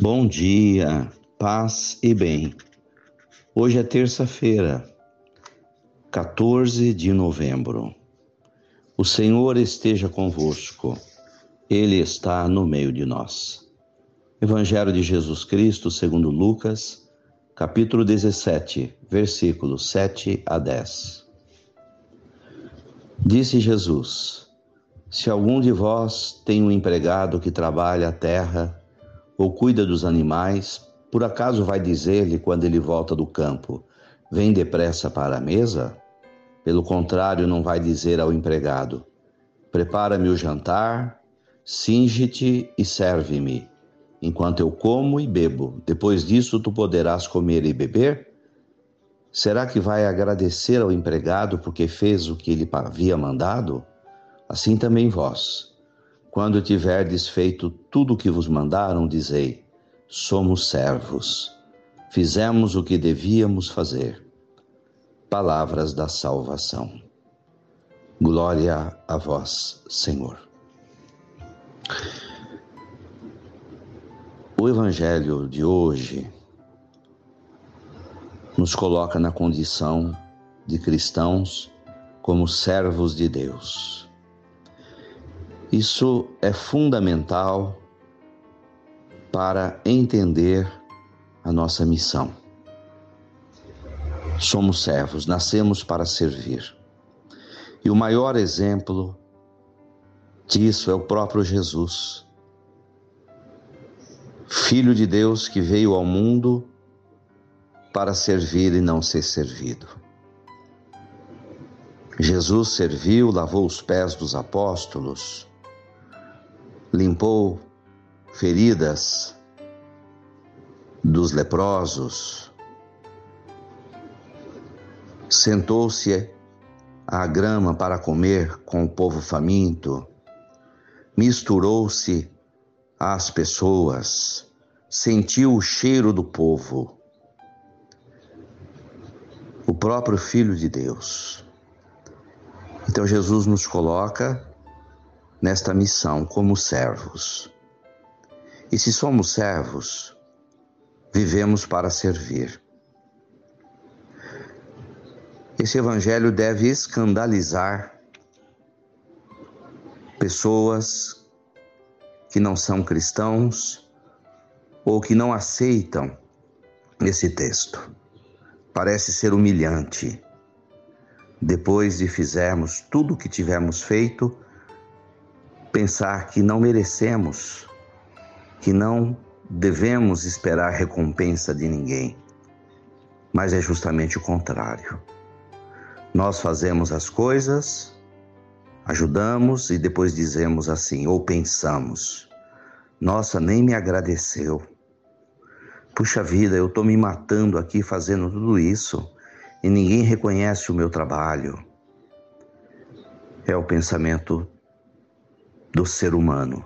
Bom dia, paz e bem. Hoje é terça-feira, 14 de novembro. O Senhor esteja convosco, Ele está no meio de nós. Evangelho de Jesus Cristo, segundo Lucas, capítulo 17, versículos 7 a 10. Disse Jesus: Se algum de vós tem um empregado que trabalha a terra, ou cuida dos animais, por acaso vai dizer-lhe quando ele volta do campo: Vem depressa para a mesa? Pelo contrário, não vai dizer ao empregado: Prepara-me o jantar, singe-te e serve-me, enquanto eu como e bebo. Depois disso, tu poderás comer e beber? Será que vai agradecer ao empregado porque fez o que ele havia mandado? Assim também vós quando tiverdes feito tudo o que vos mandaram, dizei: somos servos, fizemos o que devíamos fazer. Palavras da salvação. Glória a vós, Senhor. O Evangelho de hoje nos coloca na condição de cristãos como servos de Deus. Isso é fundamental para entender a nossa missão. Somos servos, nascemos para servir. E o maior exemplo disso é o próprio Jesus, Filho de Deus que veio ao mundo para servir e não ser servido. Jesus serviu, lavou os pés dos apóstolos, limpou feridas dos leprosos, sentou-se à grama para comer com o povo faminto, misturou-se às pessoas, sentiu o cheiro do povo, o próprio Filho de Deus. Então Jesus nos coloca nesta missão como servos. E se somos servos, vivemos para servir. Esse evangelho deve escandalizar pessoas que não são cristãos ou que não aceitam esse texto. Parece ser humilhante. Depois de fizermos tudo o que tivemos feito, pensar que não merecemos, que não devemos esperar recompensa de ninguém. Mas é justamente o contrário. Nós fazemos as coisas, ajudamos e depois dizemos assim, ou pensamos: nossa, nem me agradeceu. Puxa vida, eu estou me matando aqui fazendo tudo isso e ninguém reconhece o meu trabalho. É o pensamento do ser humano,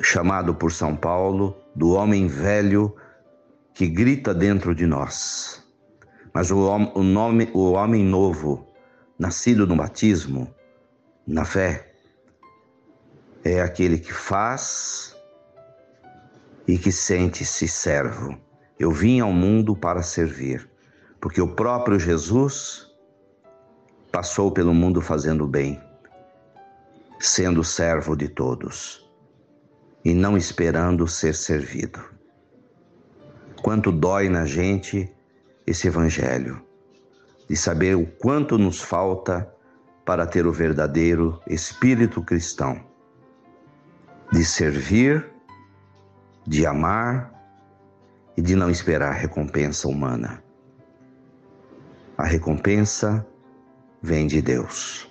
chamado por São Paulo do homem velho que grita dentro de nós. Mas o, o, nome, o homem novo, nascido no batismo, na fé, é aquele que faz e que sente-se servo. Eu vim ao mundo para servir, porque o próprio Jesus passou pelo mundo fazendo bem sendo servo de todos e não esperando ser servido. Quanto dói na gente esse evangelho, de saber o quanto nos falta para ter o verdadeiro espírito cristão, de servir, de amar e de não esperar recompensa humana. A recompensa vem de Deus.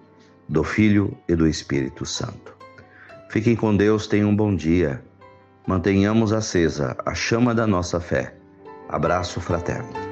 do Filho e do Espírito Santo. Fiquem com Deus, tenham um bom dia mantenhamos acesa a chama da nossa fé. Abraço fraterno.